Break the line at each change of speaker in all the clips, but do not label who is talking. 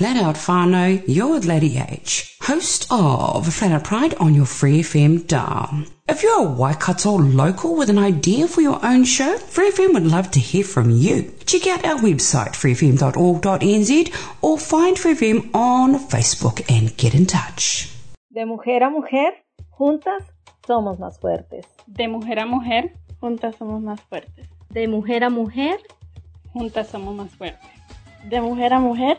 Flat Out Whānau, you're with Lady H, host of Flat Out Pride on your Free FM dial. If you're a Waikato local with an idea for your own show, Free FM would love to hear from you. Check out our website, freefm.org.nz, or find Free FM on Facebook and get in touch.
De mujer a mujer, juntas somos más fuertes.
De mujer a mujer, juntas somos más fuertes.
De mujer a mujer,
juntas somos más fuertes.
De mujer a mujer,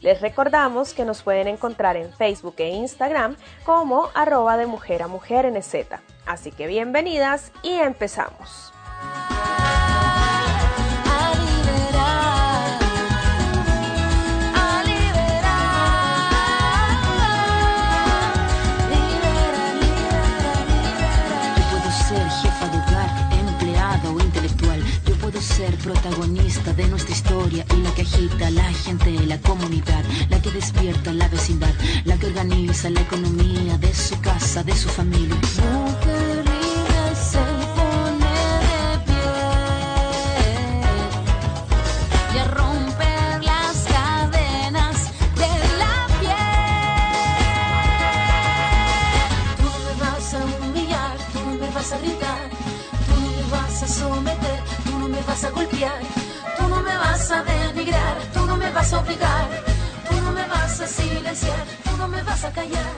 Les recordamos que nos pueden encontrar en Facebook e Instagram como arroba de mujer a mujer NZ. Así que bienvenidas y empezamos.
Ser protagonista de nuestra y la que agita la gente, la comunidad, la que despierta la vecindad, la que organiza la economía de su casa, de su familia. Mujer libre se pone de pie y a romper las cadenas de la piel. Tú me vas a humillar, tú no me vas a gritar, tú me vas a someter, tú no me vas a golpear, tú me vas a denigrar, tú no me vas a obligar, tú no me vas a silenciar, tú no me vas a callar.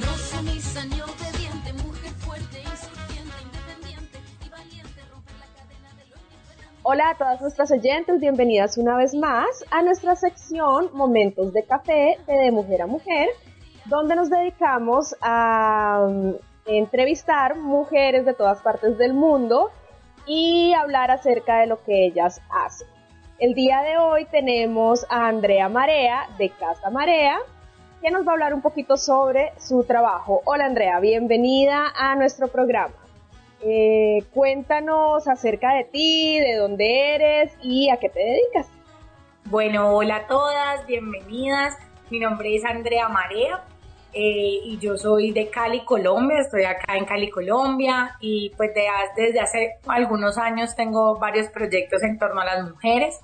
No sumisa ni obediente, mujer fuerte, insurgente, independiente y valiente, romper la cadena de lo inexperante.
Hola a todas nuestras oyentes, bienvenidas una vez más a nuestra sección Momentos de Café de, de Mujer a Mujer, donde nos dedicamos a um, entrevistar mujeres de todas partes del mundo y hablar acerca de lo que ellas hacen. El día de hoy tenemos a Andrea Marea de Casa Marea, que nos va a hablar un poquito sobre su trabajo. Hola Andrea, bienvenida a nuestro programa. Eh, cuéntanos acerca de ti, de dónde eres y a qué te dedicas.
Bueno, hola a todas, bienvenidas. Mi nombre es Andrea Marea eh, y yo soy de Cali, Colombia. Estoy acá en Cali, Colombia y pues de- desde hace algunos años tengo varios proyectos en torno a las mujeres.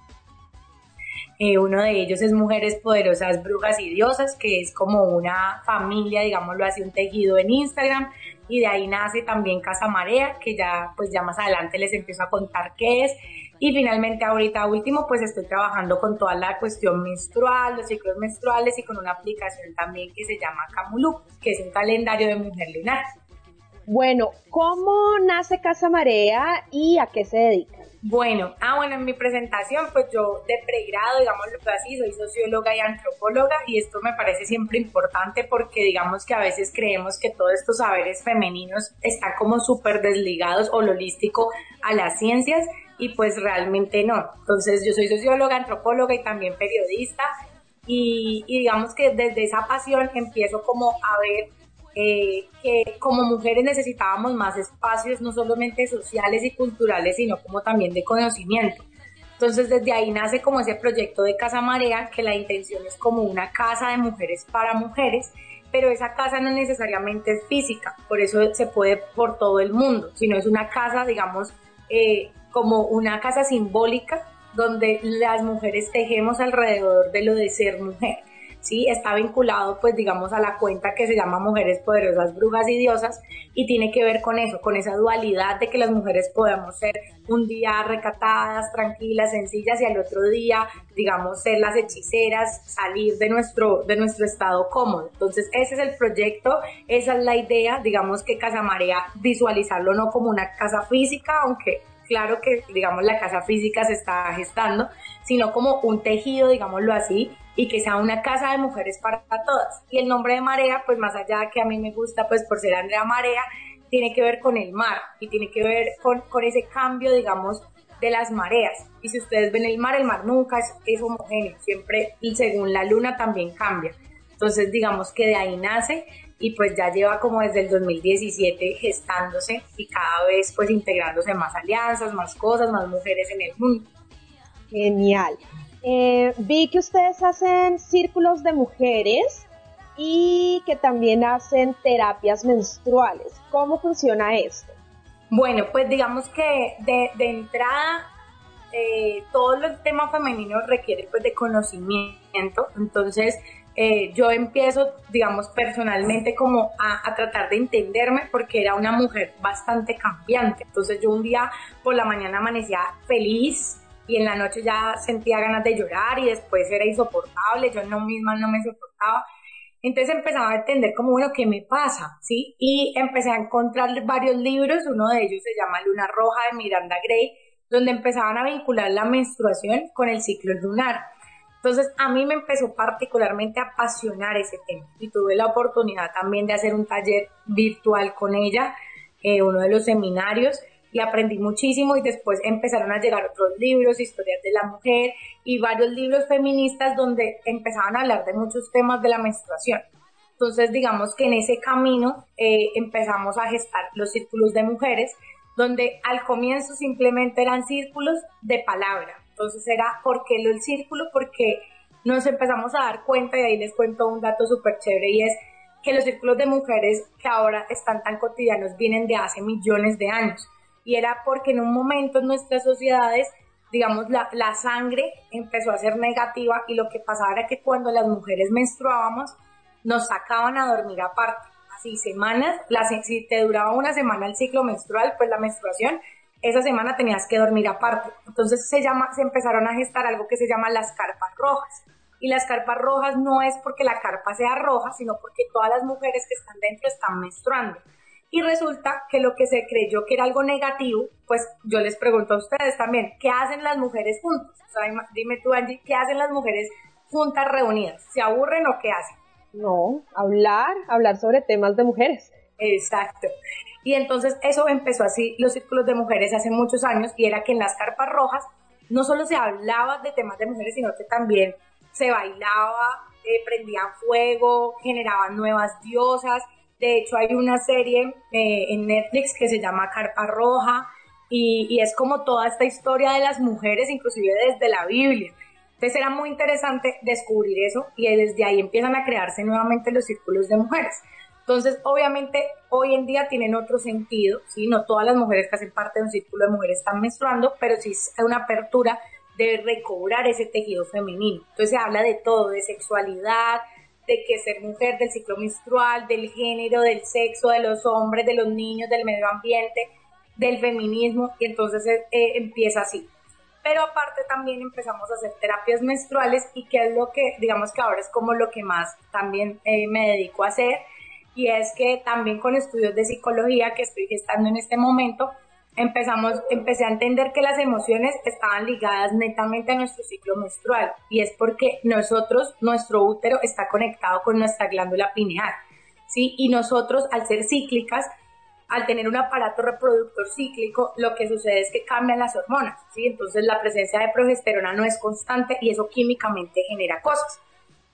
Uno de ellos es Mujeres Poderosas, Brujas y Diosas, que es como una familia, digámoslo así, un tejido en Instagram. Y de ahí nace también Casa Marea, que ya, pues ya más adelante les empiezo a contar qué es. Y finalmente ahorita último, pues estoy trabajando con toda la cuestión menstrual, los ciclos menstruales y con una aplicación también que se llama Camulu, que es un calendario de mujer lunar.
Bueno, ¿cómo nace Casa Marea y a qué se dedica?
Bueno, ah, bueno, en mi presentación, pues yo de pregrado, digámoslo así, soy socióloga y antropóloga y esto me parece siempre importante porque digamos que a veces creemos que todos estos saberes femeninos están como súper desligados o holístico a las ciencias y pues realmente no. Entonces yo soy socióloga, antropóloga y también periodista y digamos que desde esa pasión empiezo como a ver eh, que como mujeres necesitábamos más espacios, no solamente sociales y culturales, sino como también de conocimiento. Entonces desde ahí nace como ese proyecto de Casa Marea, que la intención es como una casa de mujeres para mujeres, pero esa casa no necesariamente es física, por eso se puede por todo el mundo, sino es una casa, digamos, eh, como una casa simbólica donde las mujeres tejemos alrededor de lo de ser mujer. ¿Sí? Está vinculado, pues, digamos, a la cuenta que se llama Mujeres Poderosas, Brujas y Diosas, y tiene que ver con eso, con esa dualidad de que las mujeres podemos ser un día recatadas, tranquilas, sencillas, y al otro día, digamos, ser las hechiceras, salir de nuestro, de nuestro estado cómodo. Entonces, ese es el proyecto, esa es la idea, digamos que Casa Marea, visualizarlo no como una casa física, aunque claro que, digamos, la casa física se está gestando, sino como un tejido, digámoslo así, y que sea una casa de mujeres para todas. Y el nombre de Marea, pues más allá de que a mí me gusta, pues por ser Andrea Marea, tiene que ver con el mar y tiene que ver con, con ese cambio, digamos, de las mareas. Y si ustedes ven el mar, el mar nunca es, es homogéneo, siempre y según la luna también cambia. Entonces, digamos que de ahí nace y pues ya lleva como desde el 2017 gestándose y cada vez pues integrándose más alianzas, más cosas, más mujeres en el mundo.
Genial. Eh, vi que ustedes hacen círculos de mujeres y que también hacen terapias menstruales. ¿Cómo funciona esto?
Bueno, pues digamos que de, entrada eh, todo el tema femenino requiere pues de conocimiento, entonces eh, yo empiezo, digamos, personalmente como a, a, tratar de entenderme porque era una mujer bastante cambiante. Entonces yo un día por la mañana amanecía feliz, y en la noche ya sentía ganas de llorar y después era insoportable, yo no misma no me soportaba. Entonces empezaba a entender como, bueno, ¿qué me pasa? ¿Sí? Y empecé a encontrar varios libros, uno de ellos se llama Luna Roja de Miranda Gray, donde empezaban a vincular la menstruación con el ciclo lunar. Entonces a mí me empezó particularmente a apasionar ese tema y tuve la oportunidad también de hacer un taller virtual con ella, eh, uno de los seminarios, y aprendí muchísimo y después empezaron a llegar otros libros, historias de la mujer y varios libros feministas donde empezaban a hablar de muchos temas de la menstruación. Entonces, digamos que en ese camino eh, empezamos a gestar los círculos de mujeres, donde al comienzo simplemente eran círculos de palabra. Entonces era, ¿por qué el círculo? Porque nos empezamos a dar cuenta, y ahí les cuento un dato súper chévere, y es que los círculos de mujeres que ahora están tan cotidianos vienen de hace millones de años y era porque en un momento en nuestras sociedades, digamos, la, la sangre empezó a ser negativa y lo que pasaba era que cuando las mujeres menstruábamos, nos sacaban a dormir aparte. Así, semanas, la, si te duraba una semana el ciclo menstrual, pues la menstruación, esa semana tenías que dormir aparte. Entonces se, llama, se empezaron a gestar algo que se llama las carpas rojas. Y las carpas rojas no es porque la carpa sea roja, sino porque todas las mujeres que están dentro están menstruando. Y resulta que lo que se creyó que era algo negativo, pues yo les pregunto a ustedes también, ¿qué hacen las mujeres juntas? dime tú, Angie, ¿qué hacen las mujeres juntas reunidas? ¿Se aburren o qué hacen?
No, hablar, hablar sobre temas de mujeres.
Exacto. Y entonces eso empezó así, los círculos de mujeres hace muchos años, y era que en las carpas rojas no solo se hablaba de temas de mujeres, sino que también se bailaba, eh, prendía fuego, generaban nuevas diosas, de hecho, hay una serie eh, en Netflix que se llama Carpa Roja y, es como toda esta historia de las mujeres, inclusive desde la Biblia. Entonces era muy interesante descubrir eso y desde ahí empiezan a crearse nuevamente los círculos de mujeres. Entonces, obviamente, hoy en día tienen otro sentido, ¿sí? No todas las mujeres que hacen parte de un círculo de mujeres están menstruando, pero sí es una apertura de recobrar ese tejido femenino. Entonces se habla de todo, de sexualidad, de que ser mujer, del ciclo menstrual, del género, del sexo, de los hombres, de los niños, del medio ambiente, del feminismo, y entonces eh, eh, empieza así. Pero aparte también empezamos a hacer terapias menstruales y que es lo que, digamos que ahora es como lo que más también eh, me dedico a hacer, y es que también con estudios de psicología que estoy gestando en este momento, empezamos, empecé a entender que las emociones estaban ligadas netamente a nuestro ciclo menstrual y es porque nosotros, nuestro útero está conectado con nuestra glándula pineal, ¿sí? Y nosotros, al ser cíclicas, al tener un aparato reproductor cíclico, lo que sucede es que cambian las hormonas, ¿sí? Entonces la presencia de progesterona no es constante y eso químicamente genera cosas.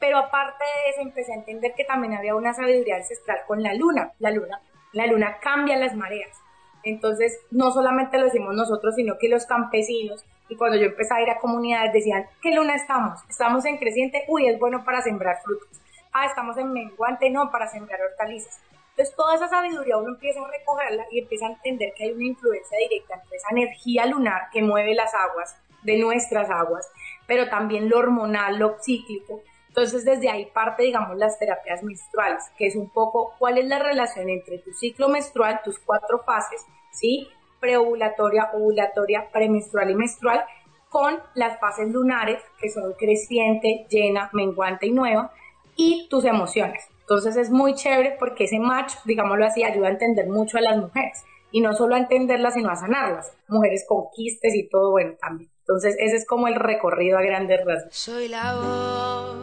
Pero aparte de eso, empecé a entender que también había una sabiduría ancestral con la luna. La luna, la luna cambia las mareas. Entonces, no solamente lo decimos nosotros, sino que los campesinos, y cuando yo empecé a ir a comunidades decían, ¿qué luna estamos? Estamos en creciente, uy, es bueno para sembrar frutos. Ah, estamos en menguante, no, para sembrar hortalizas. Entonces, toda esa sabiduría uno empieza a recogerla y empieza a entender que hay una influencia directa entre esa energía lunar que mueve las aguas de nuestras aguas, pero también lo hormonal, lo cíclico. Entonces desde ahí parte, digamos, las terapias menstruales, que es un poco cuál es la relación entre tu ciclo menstrual, tus cuatro fases, ¿sí? Preovulatoria, ovulatoria, premenstrual y menstrual, con las fases lunares, que son creciente, llena, menguante y nueva, y tus emociones. Entonces es muy chévere porque ese match, digámoslo así, ayuda a entender mucho a las mujeres. Y no solo a entenderlas, sino a sanarlas. Mujeres conquistes y todo, bueno, también. Entonces ese es como el recorrido a grandes rasgos.
Soy la voz,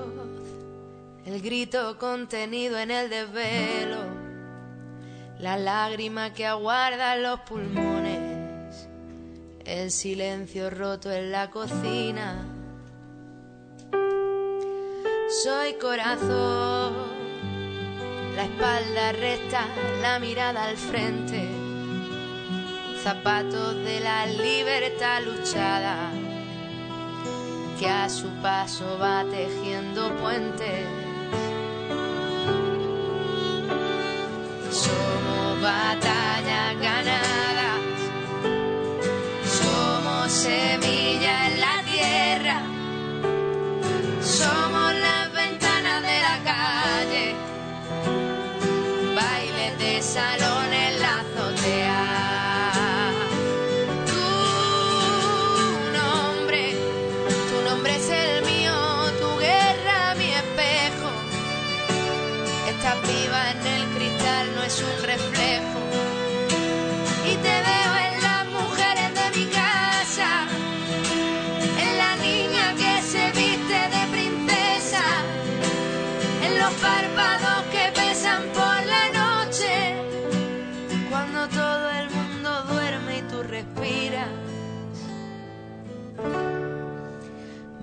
el grito contenido en el desvelo, la lágrima que aguarda los pulmones, el silencio roto en la cocina. Soy corazón la espalda recta, la mirada al frente, zapatos de la libertad luchada, que a su paso va tejiendo puentes. Somos batallas ganadas,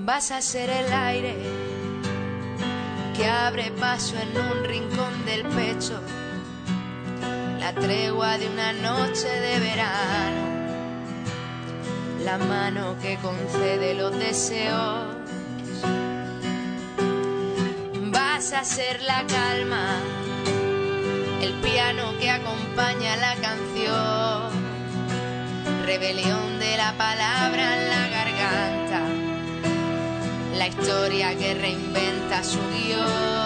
Vas a ser el aire que abre paso en un rincón del pecho, la tregua de una noche de verano, la mano que concede los deseos. Vas a ser la calma, el piano que acompaña la canción, rebelión de la palabra en la garganta, la historia que reinventa su guion.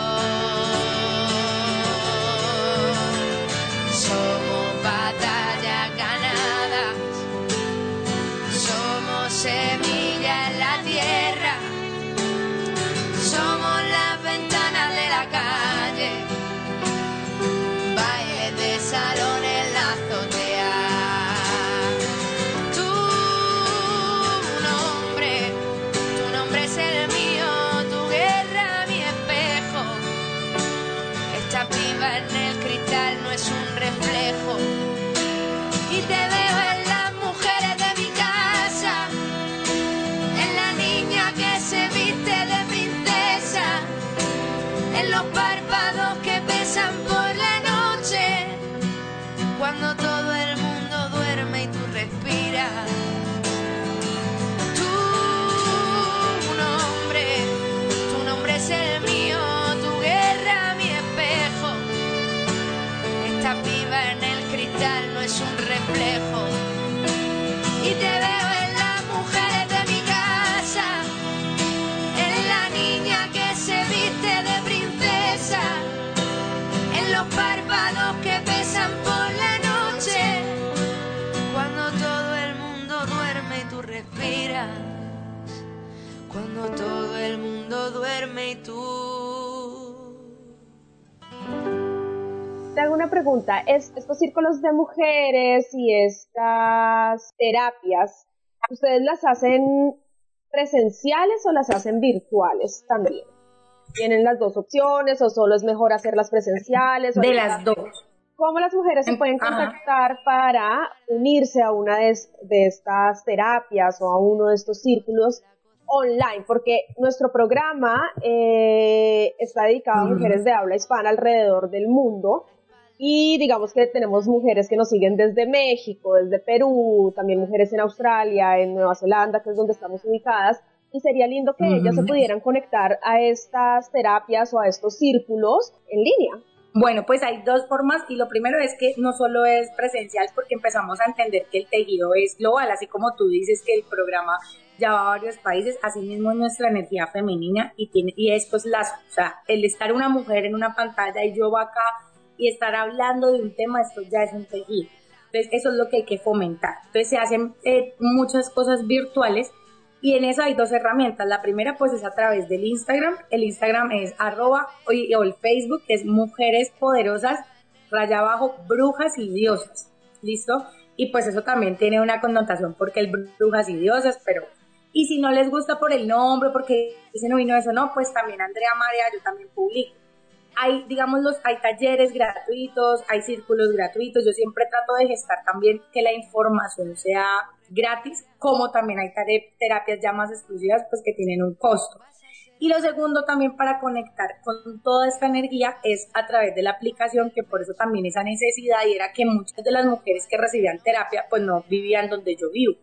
No es un reflejo. Y te veo en las mujeres de mi casa, en la niña que se viste de princesa, en los párpados que pesan por la noche, cuando todo el mundo duerme y tú respiras, cuando todo el mundo duerme y tú...
Te hago una pregunta. ¿Es, estos círculos de mujeres y estas terapias, ¿ustedes las hacen presenciales o las hacen virtuales también? ¿Tienen las dos opciones o solo es mejor hacerlas presenciales? o
De las dos.
¿Cómo las mujeres se pueden
Ajá.
contactar para unirse a una de estas terapias o a uno de estos círculos online? Porque nuestro programa eh, está dedicado a mujeres de habla hispana alrededor del mundo y digamos que tenemos mujeres que nos siguen desde México, desde Perú, también mujeres en Australia, en Nueva Zelanda, que es donde estamos ubicadas. Y sería lindo que ellas se pudieran conectar a estas terapias o a estos círculos en línea.
Bueno, pues hay dos formas y lo primero es que no solo es presencial porque empezamos a entender que el tejido es global, así como tú dices que el programa ya va a varios países, asimismo es nuestra energía femenina y tiene y es las, o sea, el estar una mujer en una pantalla y yo acá y estar hablando de un tema, esto ya es un tejido. Entonces, eso es lo que hay que fomentar. Entonces, se hacen eh, muchas cosas virtuales y en eso hay dos herramientas. La primera, pues, es a través del Instagram. El Instagram es arroba o el Facebook es Mujeres Poderosas, raya abajo, brujas y diosas. ¿Listo? Y pues eso también tiene una connotación porque el brujas y diosas, pero y si no les gusta por el nombre, porque ese no vino eso, no, pues también Andrea María, yo también publico hay, digamos, los, hay talleres gratuitos, hay círculos gratuitos. Yo siempre trato de gestar también que la información sea gratis, como también hay terapias ya más exclusivas, pues que tienen un costo. Y lo segundo también para conectar con toda esta energía es a través de la aplicación, que por eso también esa necesidad y era que muchas de las mujeres que recibían terapia pues no vivían donde yo vivo.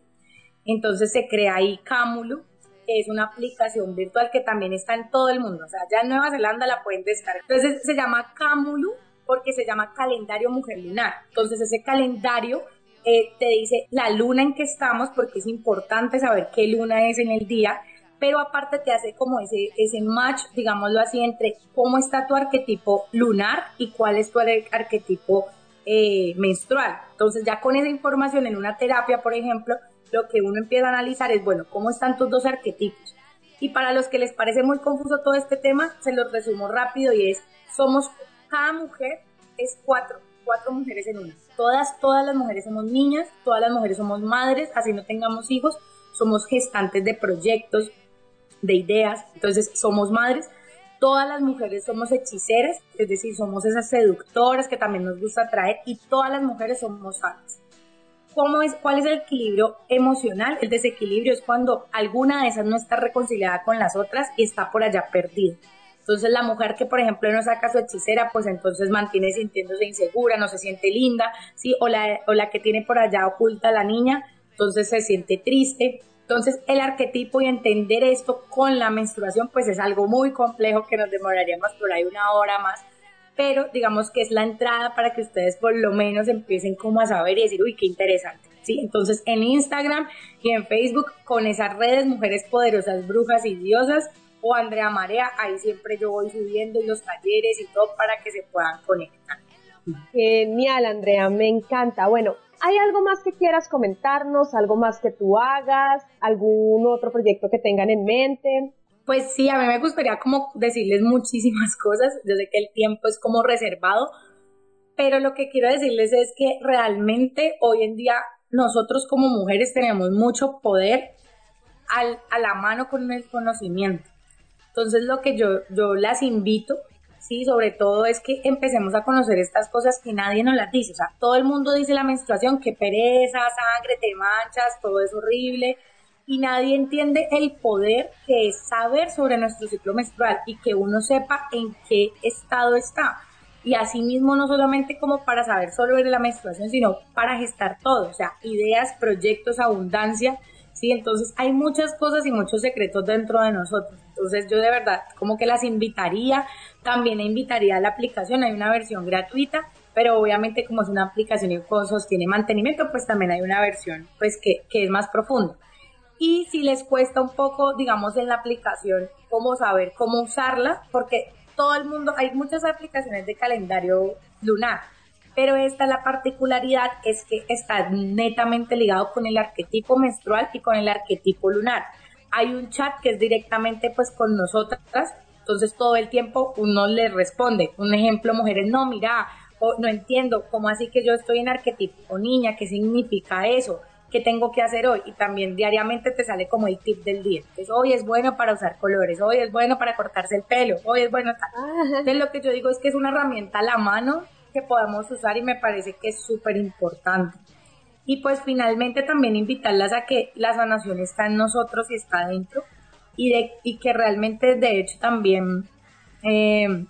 Entonces se crea ahí Cámulo, es una aplicación virtual que también está en todo el mundo. O sea, ya en Nueva Zelanda la pueden descargar. Entonces se llama Camulu porque se llama calendario mujer lunar. Entonces ese calendario eh, te dice la luna en que estamos porque es importante saber qué luna es en el día, pero aparte te hace como ese, ese match, digámoslo así, entre cómo está tu arquetipo lunar y cuál es tu arquetipo eh, menstrual. Entonces ya con esa información en una terapia, por ejemplo, lo que uno empieza a analizar es, bueno, ¿cómo están tus dos arquetipos? Y para los que les parece muy confuso todo este tema, se los resumo rápido y es, somos, cada mujer es cuatro, cuatro mujeres en una. Todas, todas las mujeres somos niñas, todas las mujeres somos madres, así no tengamos hijos, somos gestantes de proyectos, de ideas, entonces somos madres. Todas las mujeres somos hechiceras, es decir, somos esas seductoras que también nos gusta atraer y todas las mujeres somos sanas cómo es, cuál es el equilibrio emocional. El desequilibrio es cuando alguna de esas no está reconciliada con las otras y está por allá perdida. Entonces la mujer que, por ejemplo, no saca su hechicera, pues entonces mantiene sintiéndose insegura, no se siente linda, ¿sí? O la, o la que tiene por allá oculta la niña, entonces se siente triste. Entonces el arquetipo y entender esto con la menstruación, pues es algo muy complejo que nos demoraríamos por ahí una hora más pero digamos que es la entrada para que ustedes por lo menos empiecen como a saber y decir, uy, qué interesante. ¿Sí? Entonces en Instagram y en Facebook con esas redes Mujeres Poderosas, Brujas y Diosas o Andrea Marea, ahí siempre yo voy subiendo los talleres y todo para que se puedan conectar.
Genial, Andrea, me encanta. Bueno, ¿hay algo más que quieras comentarnos? ¿Algo más que tú hagas? ¿Algún otro proyecto que tengan en mente?
Pues sí, a mí me gustaría como decirles muchísimas cosas. Yo sé que el tiempo es como reservado, pero lo que quiero decirles es que realmente hoy en día nosotros como mujeres tenemos mucho poder a la mano con el conocimiento. Entonces lo que yo, yo las invito, sí, sobre todo es que empecemos a conocer estas cosas que nadie nos las dice. O sea, todo el mundo dice la menstruación, que pereza, sangre, te manchas, todo es horrible y nadie entiende el poder que es saber sobre nuestro ciclo menstrual y que uno sepa en qué estado está. Y asimismo no solamente como para saber sobre la menstruación, sino para gestar todo, o sea, ideas, proyectos, abundancia, ¿sí? Entonces hay muchas cosas y muchos secretos dentro de nosotros. Entonces yo de verdad como que las invitaría, también invitaría a la aplicación, hay una versión gratuita, pero obviamente como es una aplicación y tiene mantenimiento, pues también hay una versión pues que, que es más profunda y si les cuesta un poco, digamos, en la aplicación, cómo saber cómo usarla, porque todo el mundo, hay muchas aplicaciones de calendario lunar, pero esta la particularidad es que está netamente ligado con el arquetipo menstrual y con el arquetipo lunar. Hay un chat que es directamente pues con nosotras, entonces todo el tiempo uno le responde. Un ejemplo, mujeres, no, mira, no entiendo, ¿cómo así que yo estoy en arquetipo niña? ¿Qué significa eso? Qué tengo que hacer hoy y también diariamente te sale como el tip del día. Entonces, hoy es bueno para usar colores, hoy es bueno para cortarse el pelo, hoy es bueno Entonces, lo que yo digo es que es una herramienta a la mano que podamos usar y me parece que es súper importante. Y pues finalmente también invitarlas a que la sanación está en nosotros y está dentro y, de, y que realmente de hecho también eh,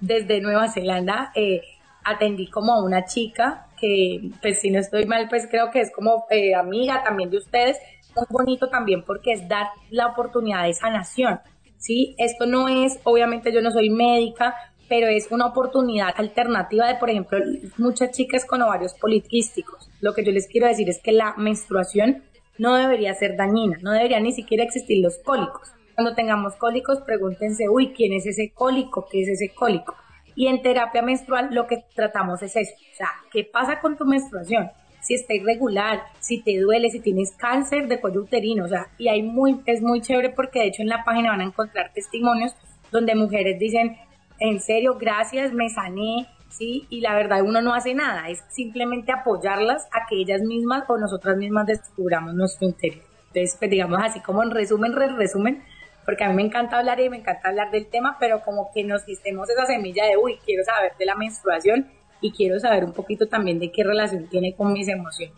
desde Nueva Zelanda eh, atendí como a una chica que, pues si no estoy mal, pues creo que es como eh, amiga también de ustedes, muy bonito también porque es dar la oportunidad de sanación, ¿sí? Esto no es, obviamente yo no soy médica, pero es una oportunidad alternativa de, por ejemplo, muchas chicas con ovarios poliquísticos. Lo que yo les quiero decir es que la menstruación no debería ser dañina, no debería ni siquiera existir los cólicos. Cuando tengamos cólicos, pregúntense, uy, ¿quién es ese cólico? ¿Qué es ese cólico? Y en terapia menstrual lo que tratamos es eso, o sea, ¿qué pasa con tu menstruación? Si está irregular, si te duele, si tienes cáncer de cuello uterino, o sea, y hay muy, es muy chévere porque de hecho en la página van a encontrar testimonios donde mujeres dicen, en serio, gracias, me sané, ¿sí? Y la verdad uno no hace nada, es simplemente apoyarlas a que ellas mismas o nosotras mismas descubramos nuestro interior. Entonces, pues digamos así como en resumen, resumen, porque a mí me encanta hablar y me encanta hablar del tema, pero como que nos distemos esa semilla de, uy, quiero saber de la menstruación y quiero saber un poquito también de qué relación tiene con mis emociones.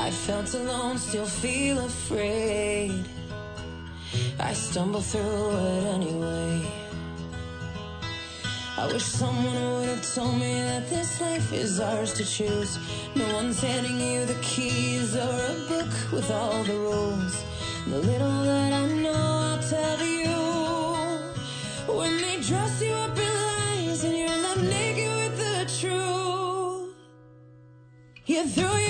I felt alone, still feel afraid. I stumble through it anyway. I wish someone would have told me that this life is ours to choose. No one's handing you the keys or a book with all the rules. The little that I know, I'll tell you. When they dress you up in lies and you're left naked with the truth, you throw your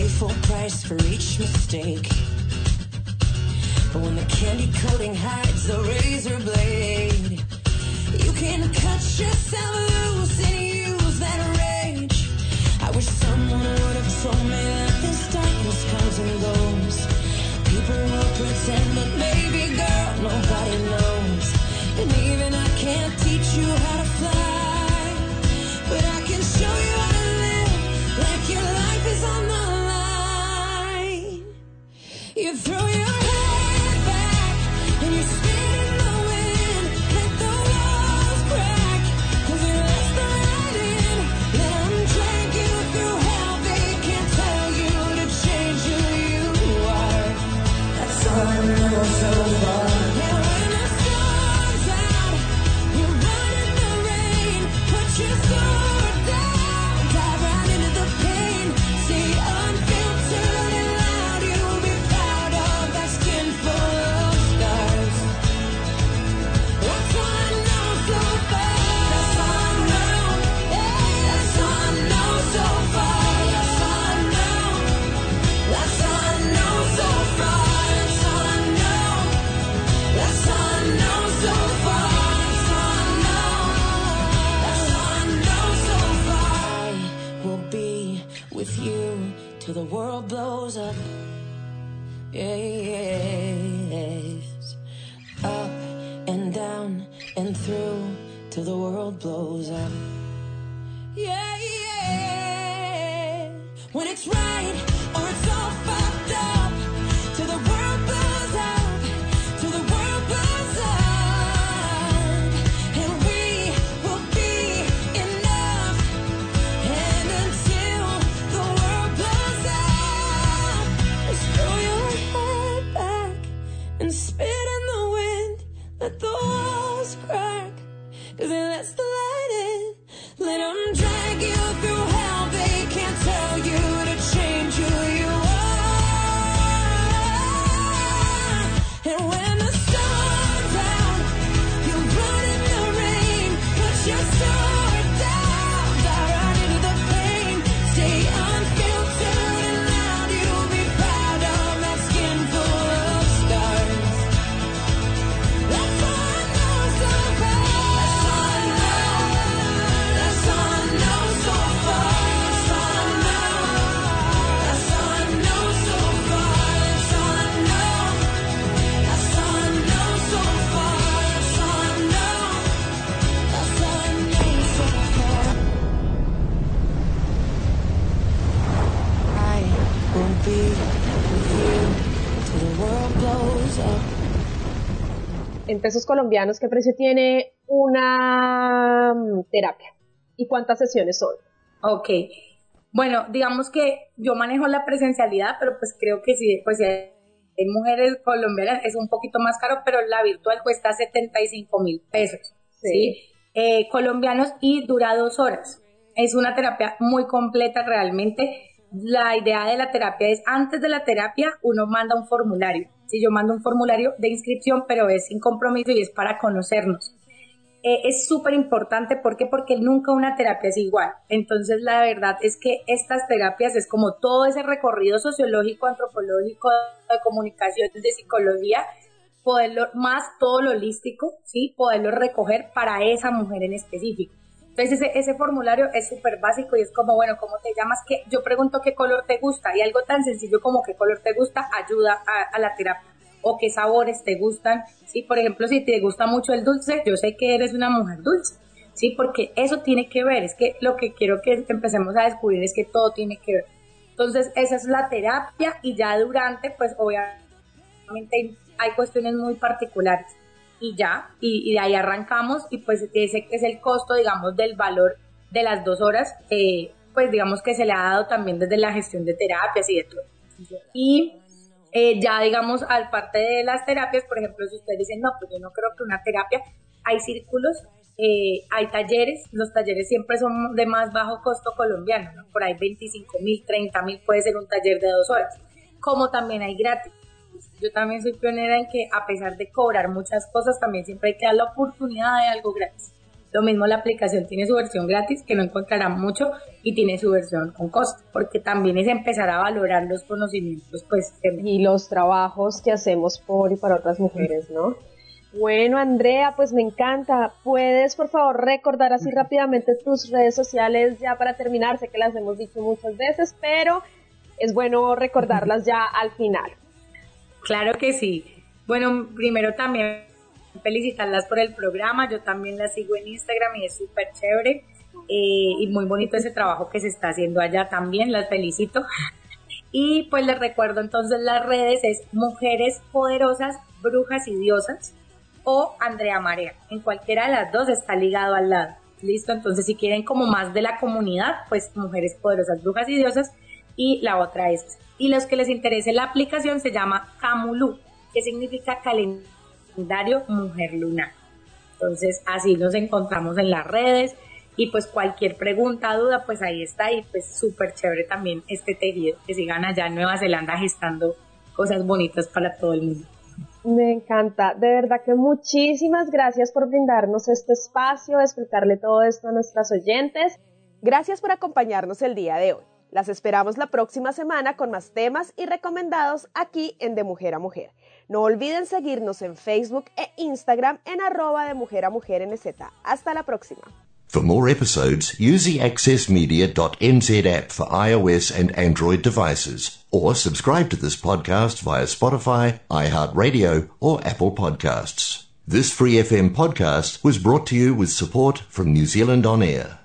pay full price for each mistake. But when the candy coating hides the razor blade, you can cut yourself loose and use that rage. I wish someone would have told me that this darkness comes and goes. People will pretend, but maybe, girl, nobody knows. And even I can't teach you how to fly,
en pesos colombianos, ¿qué precio tiene una mm, terapia? ¿Y cuántas sesiones son?
Ok. Bueno, digamos que yo manejo la presencialidad, pero pues creo que si, pues hay mujeres colombianas es un poquito más caro, pero la virtual cuesta 75 mil pesos, ¿sí? Eh, colombianos y dura dos horas. Es una terapia muy completa realmente. La idea de la terapia es antes de la terapia uno manda un formulario. Si yo mando un formulario de inscripción, pero es sin compromiso y es para conocernos. Eh, es súper importante ¿por qué? porque nunca una terapia es igual. Entonces la verdad es que estas terapias es como todo ese recorrido sociológico, antropológico, de comunicación, de psicología, poderlo, más todo lo holístico, ¿sí? Poderlo recoger para esa mujer en específico. Entonces ese, ese formulario es súper básico y es como, bueno, ¿cómo te llamas? que Yo pregunto qué color te gusta y algo tan sencillo como qué color te gusta ayuda a, la terapia o qué sabores te gustan. Sí, por ejemplo, si te gusta mucho el dulce, yo sé que eres una mujer dulce. Sí, porque eso tiene que ver, es que lo que quiero que empecemos a descubrir es que todo tiene que ver. Entonces, esa es la terapia y ya durante, pues obviamente hay cuestiones muy particulares y ya, y, de ahí arrancamos y pues ese es el costo, digamos, del valor de las dos horas, eh, pues digamos que se le ha dado también desde la gestión de terapias y de todo. Y eh, ya digamos, al parte de las terapias, por ejemplo, si ustedes dicen, no, pues yo no creo que una terapia, hay círculos, eh, hay talleres, los talleres siempre son de más bajo costo colombiano, ¿no? por ahí 25 mil, 30 mil puede ser un taller de dos horas, como también hay gratis yo también soy pionera en que a pesar de cobrar muchas cosas, también siempre hay que dar la oportunidad de algo gratis. Lo mismo la aplicación tiene su versión gratis, que no encontrará mucho, y tiene su versión con costo, porque también es empezar a valorar los conocimientos, pues.
Y los trabajos que hacemos por y para otras mujeres, ¿no? Bueno, Andrea, pues me encanta. ¿Puedes, por favor, recordar así rápidamente tus redes sociales ya para terminar? Sé que las hemos dicho muchas veces, pero es bueno recordarlas ya al final.
Claro que sí. Bueno, primero también felicitarlas por el programa. Yo también las sigo en Instagram y es súper chévere. Eh, y muy bonito ese trabajo que se está haciendo allá también. Las felicito. Y pues les recuerdo entonces las redes es Mujeres Poderosas, Brujas y Diosas o Andrea Marea. En cualquiera de las dos está ligado al lado. Listo, entonces si quieren como más de la comunidad, pues Mujeres Poderosas, Brujas y Diosas y la otra es y los que les interese la aplicación se llama Camulú, que significa calendario mujer lunar. Entonces así nos encontramos en las redes y pues cualquier pregunta, duda, pues ahí está y pues súper chévere también este tejido que sigan allá en Nueva Zelanda gestando cosas bonitas para todo el mundo.
Me encanta, de verdad que muchísimas gracias por brindarnos este espacio, explicarle todo esto a nuestras oyentes.
Gracias por acompañarnos el día de hoy. Las esperamos la próxima semana con más temas y recomendados aquí en De Mujer a Mujer. No olviden seguirnos en Facebook e Instagram en arroba de mujer a mujer NZ. Hasta la próxima.
For more episodes, use the accessmedia.nz app for iOS and Android devices, or subscribe to this podcast via Spotify, iHeartRadio, or Apple Podcasts. This Free FM podcast was brought to you with support from New Zealand On Air.